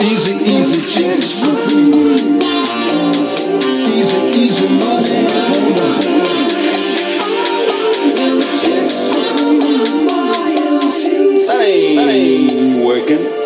Easy, easy chicks for free. Easy, easy ain't, ain't working.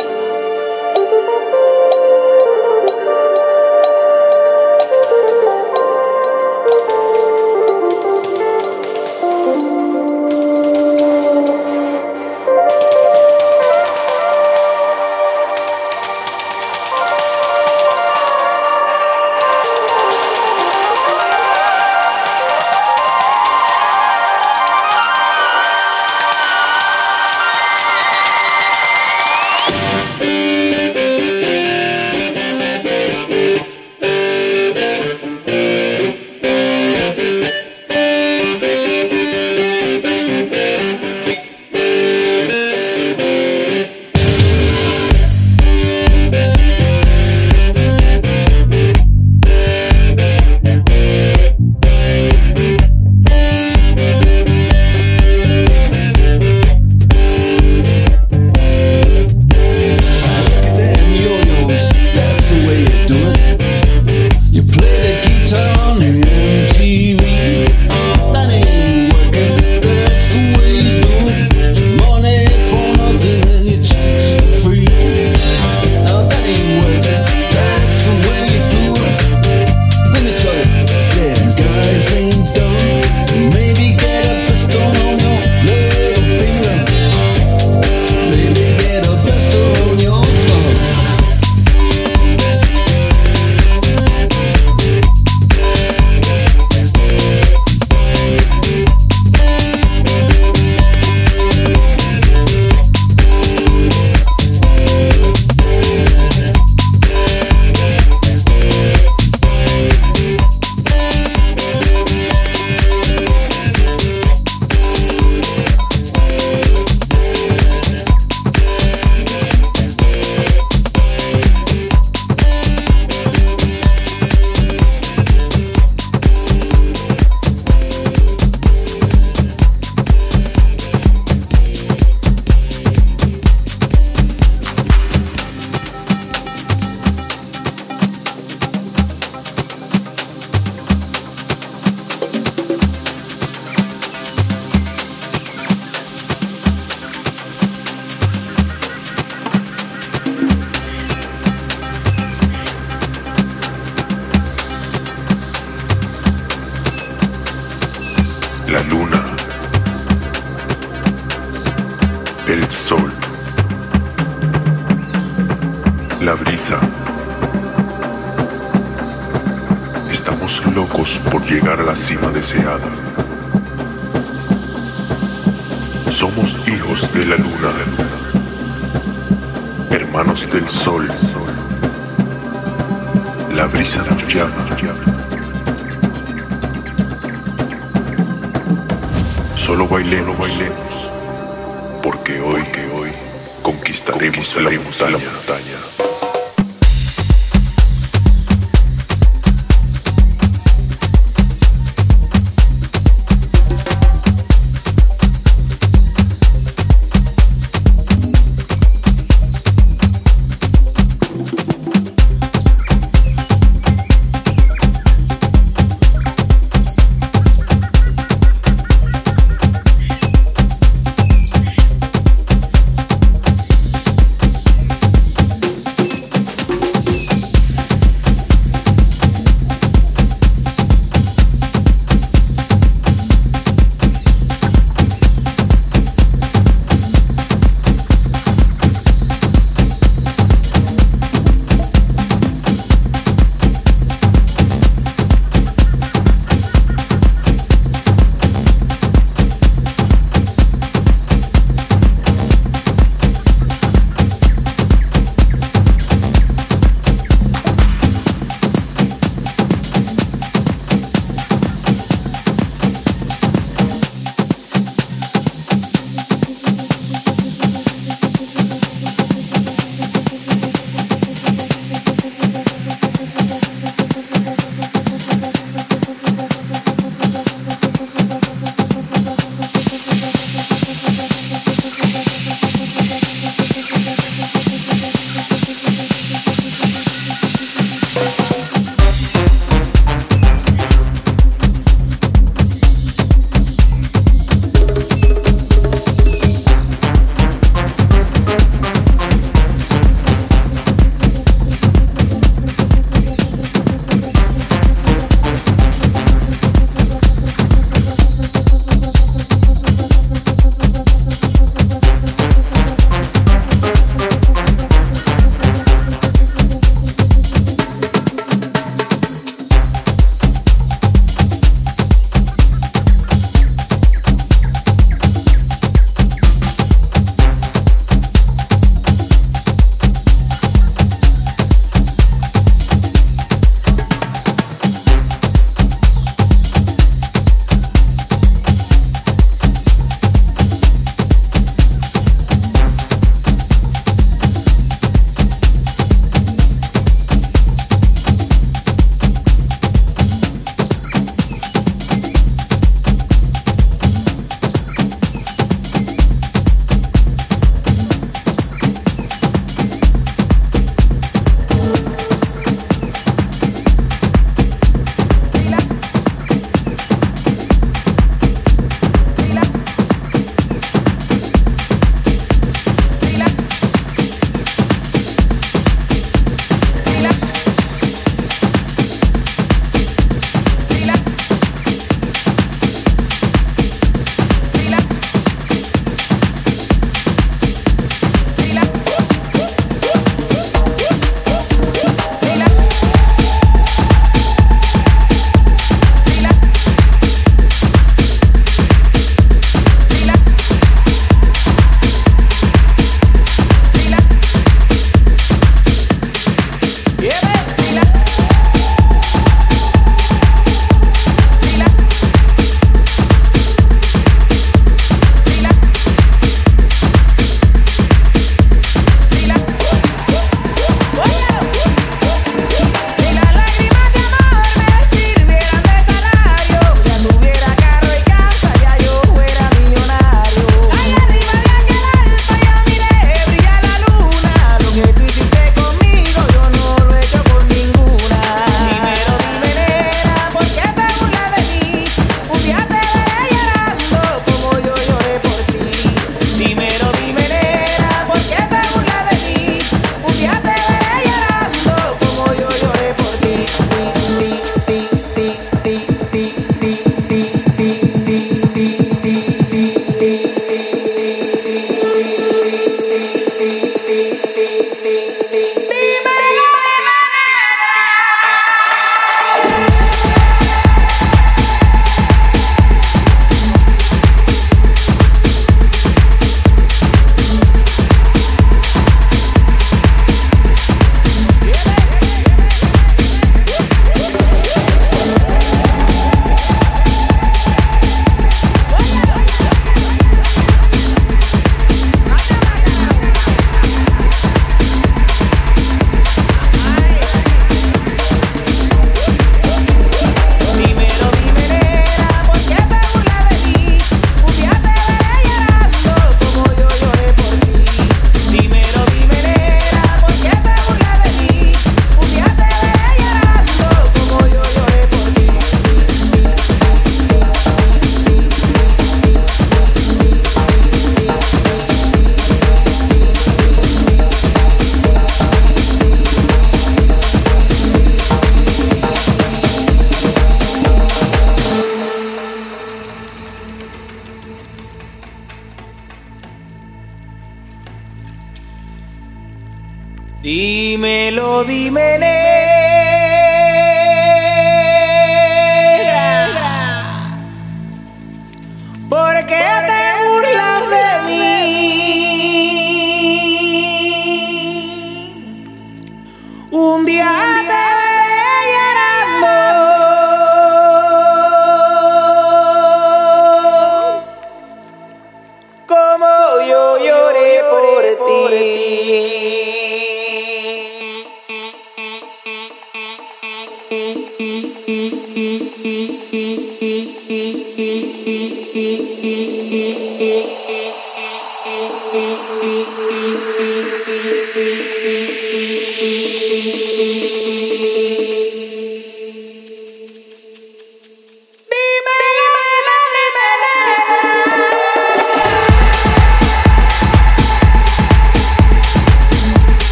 Dime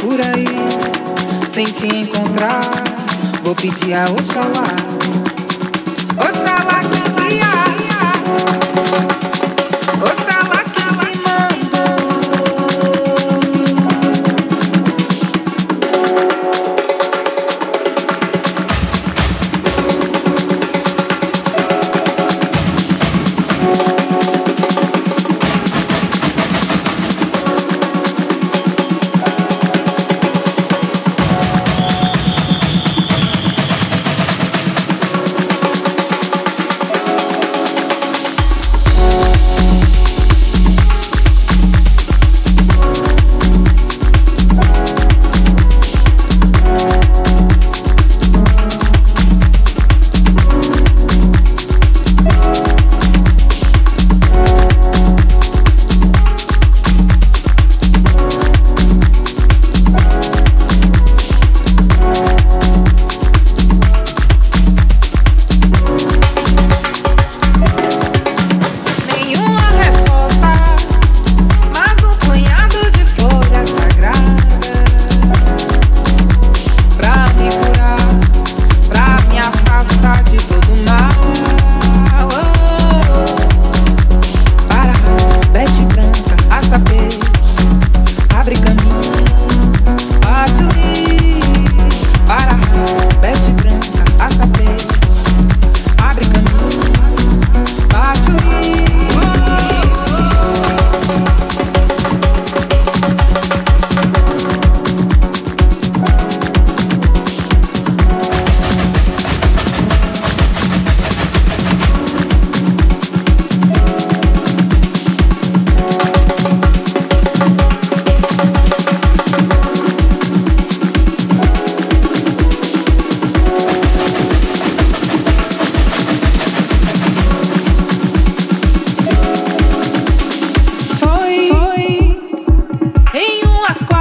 por aí, sem te encontrar, vou pedir a Oxalá. más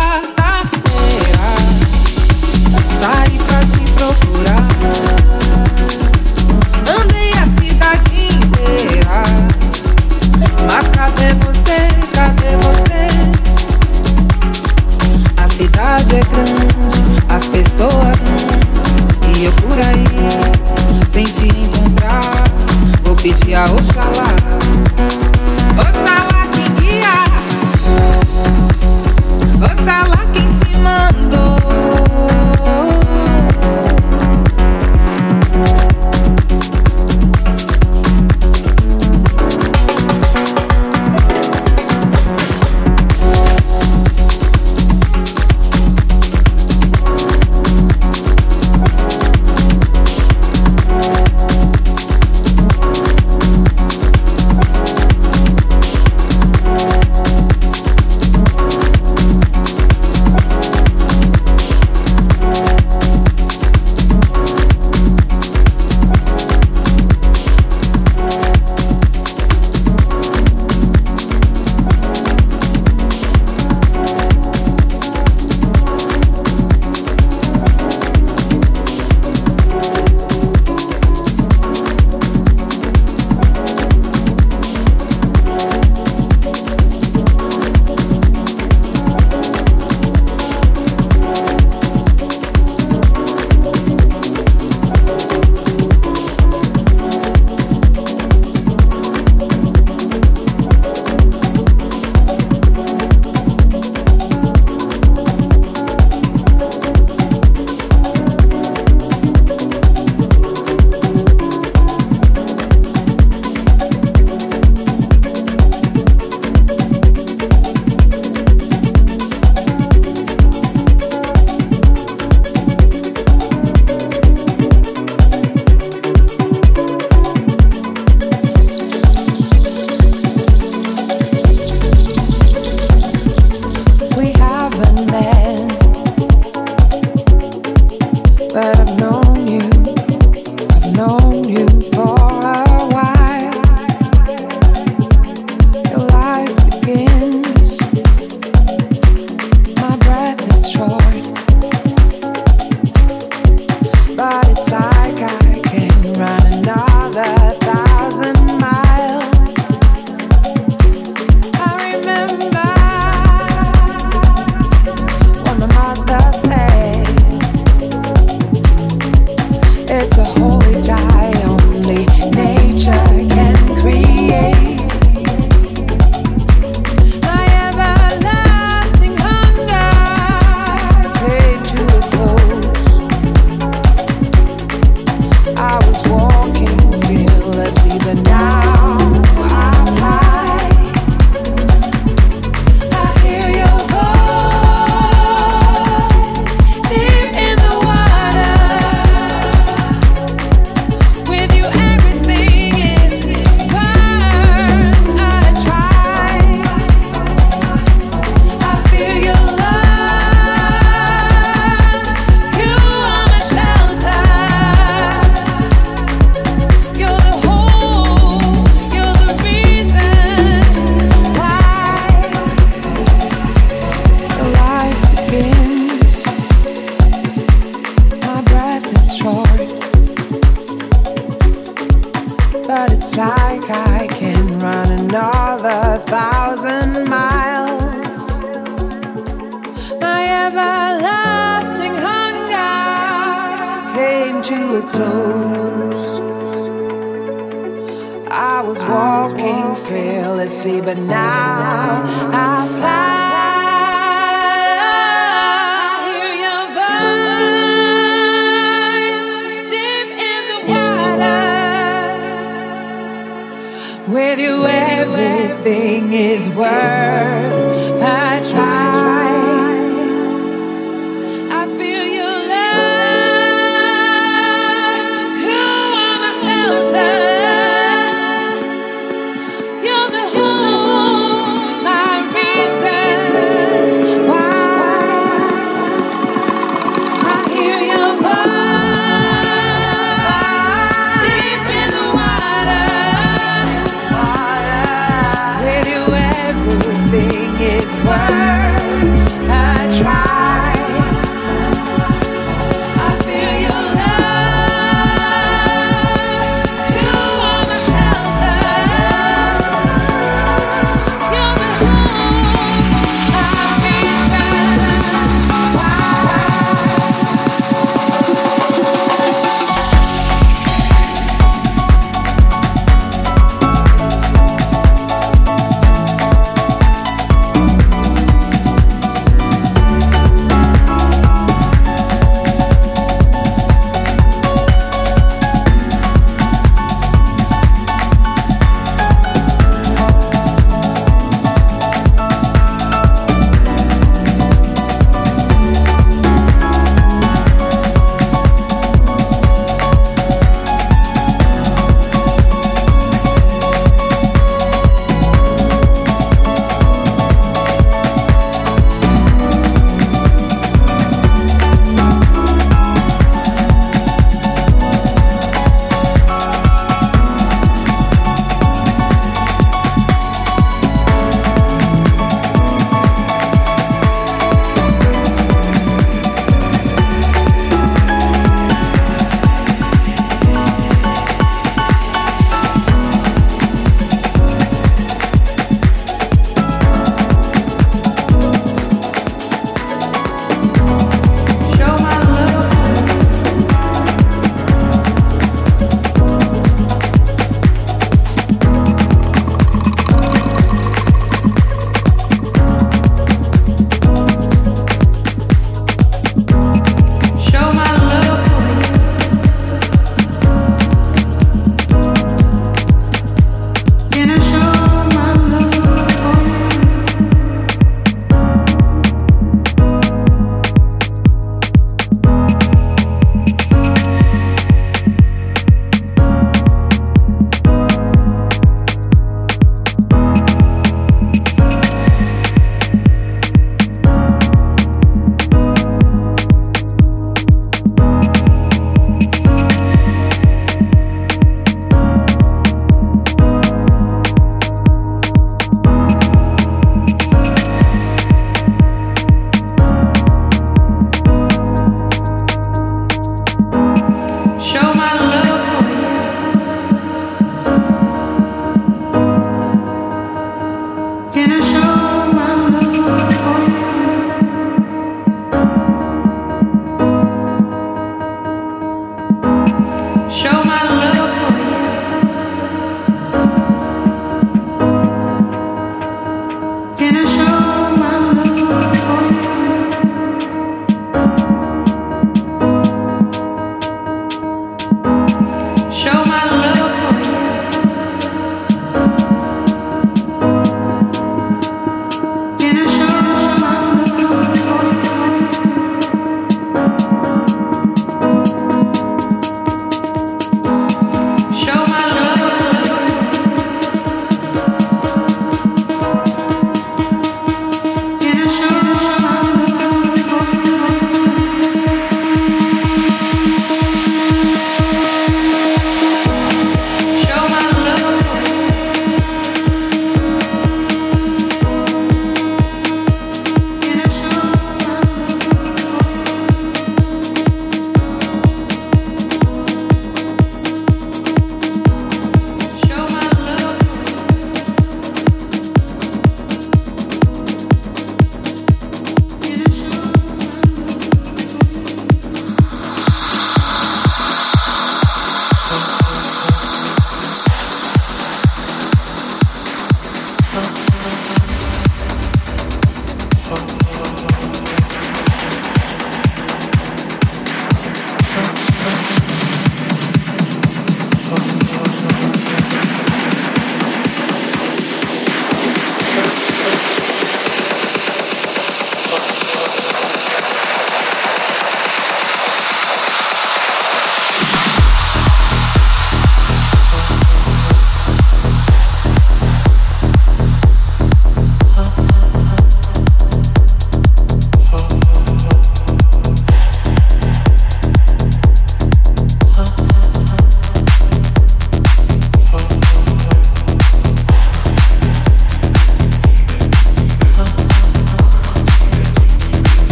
is worth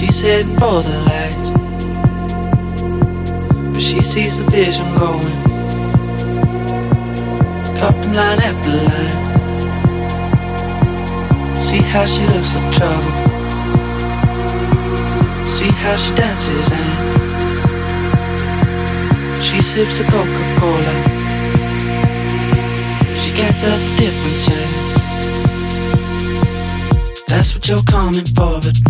She's heading for the lights. But she sees the vision going. Cupping line after line. See how she looks like trouble. See how she dances and she sips the Coca-Cola. She can't tell the difference. That's what you're coming for, but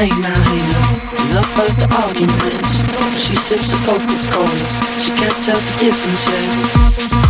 late now, now. Enough of the arguments. She sips the Coca-Cola. She can't tell the difference yet.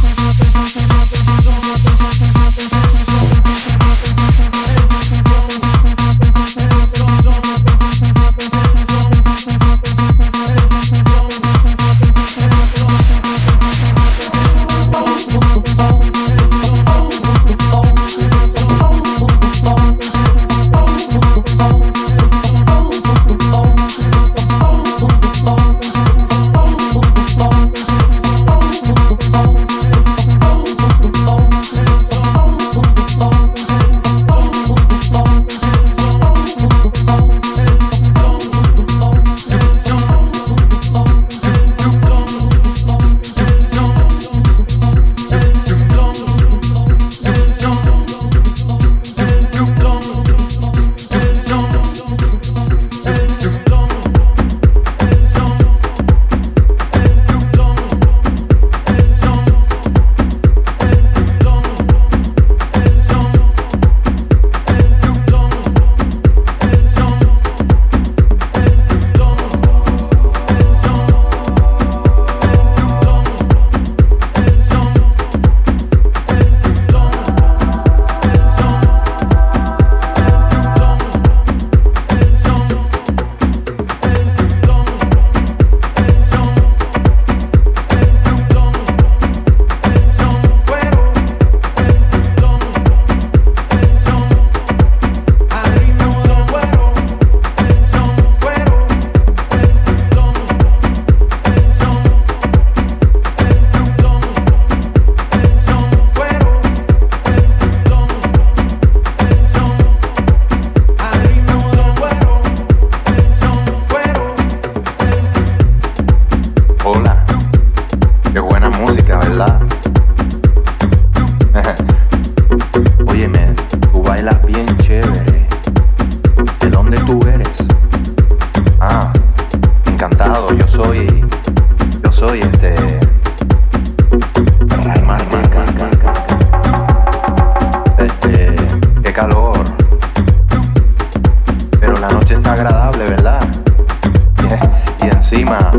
Encima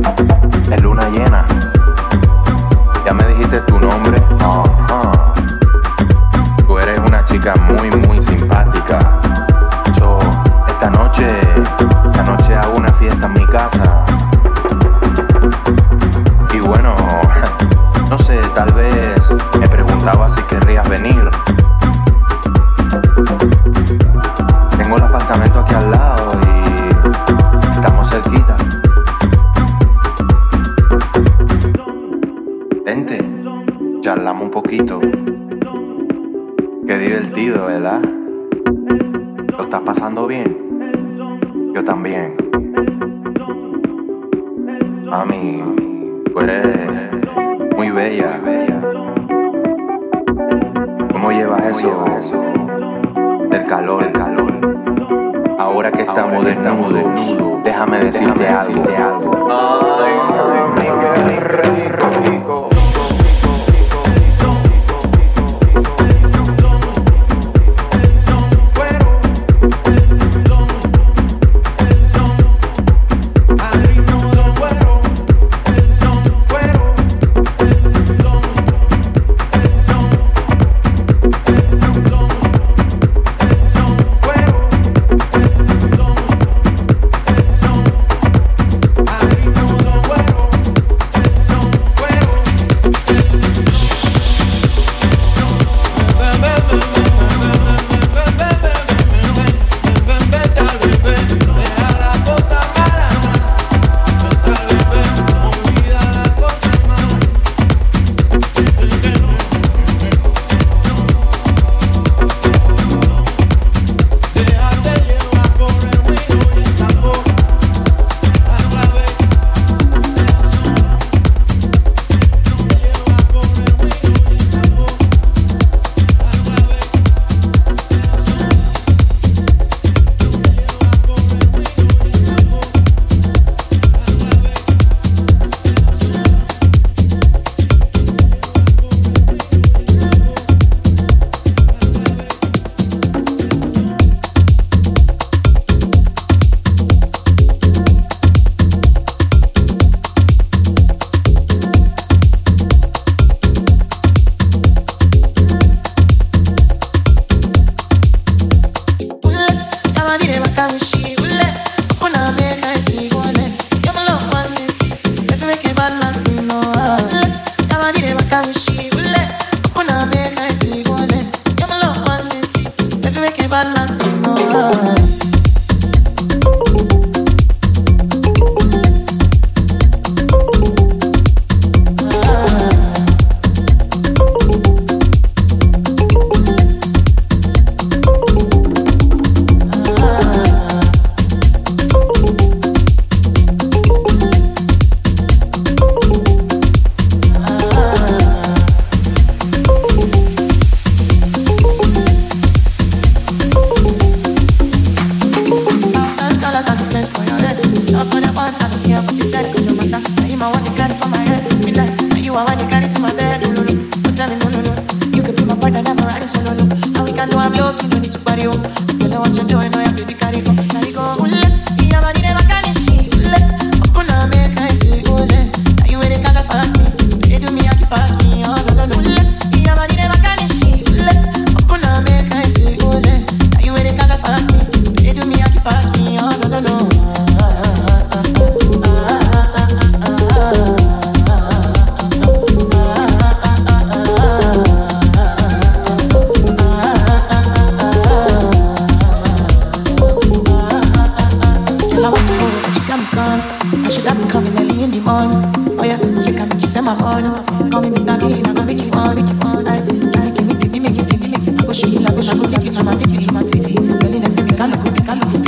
es luna llena.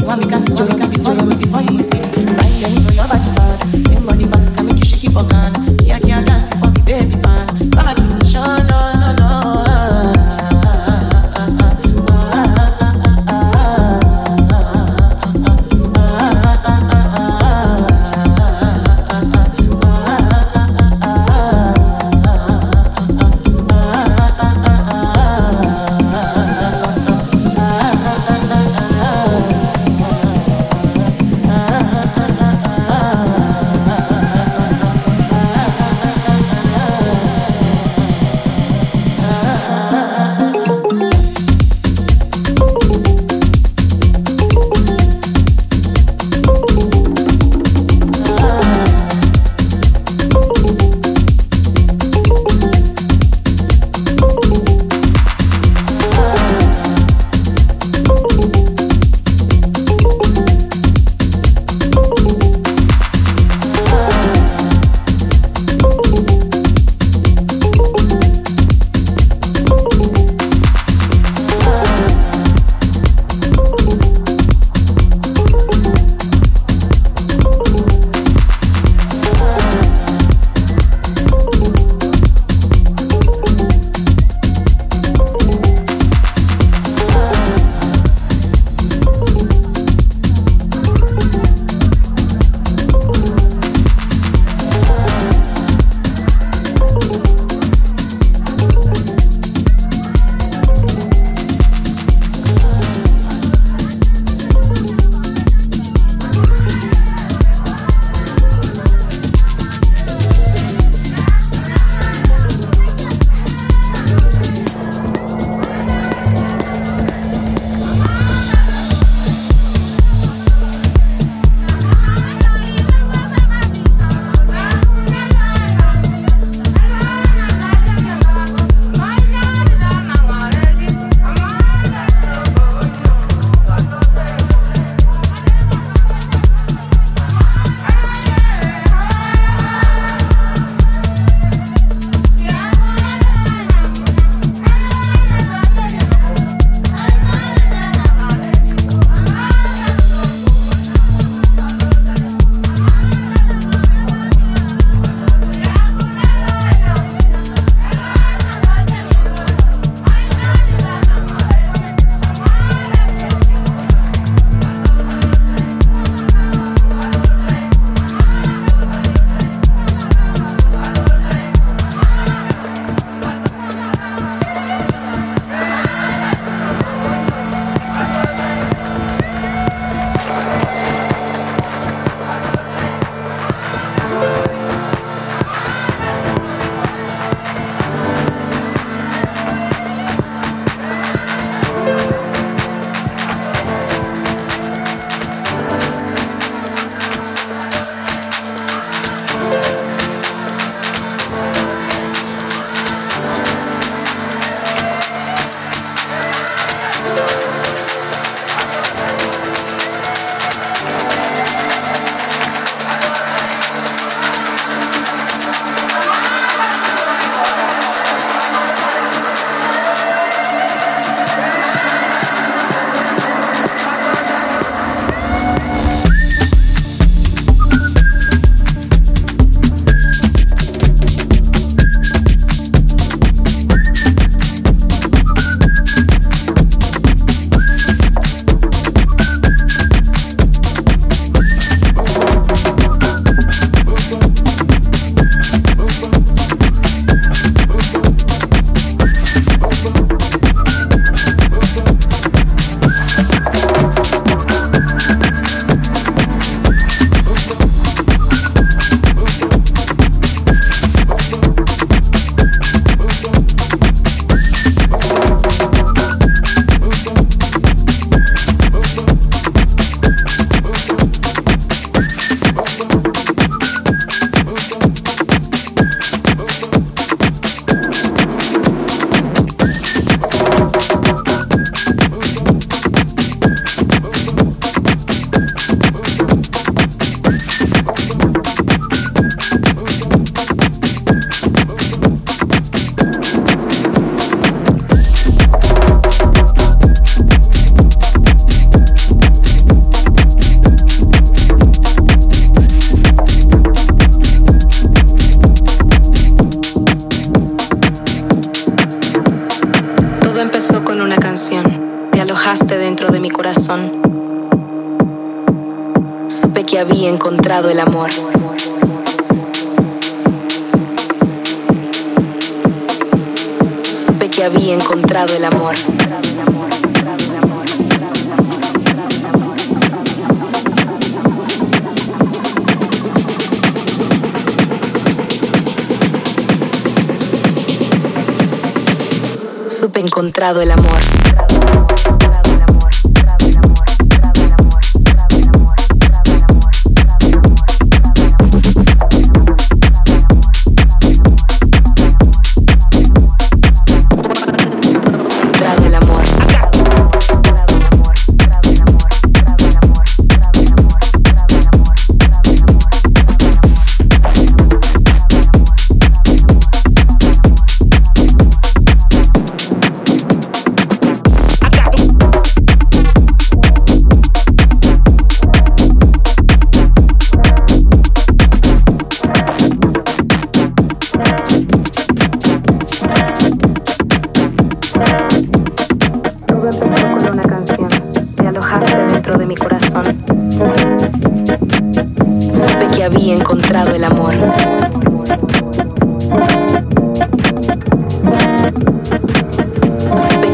One make a sing, joy, make a sing.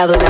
lado la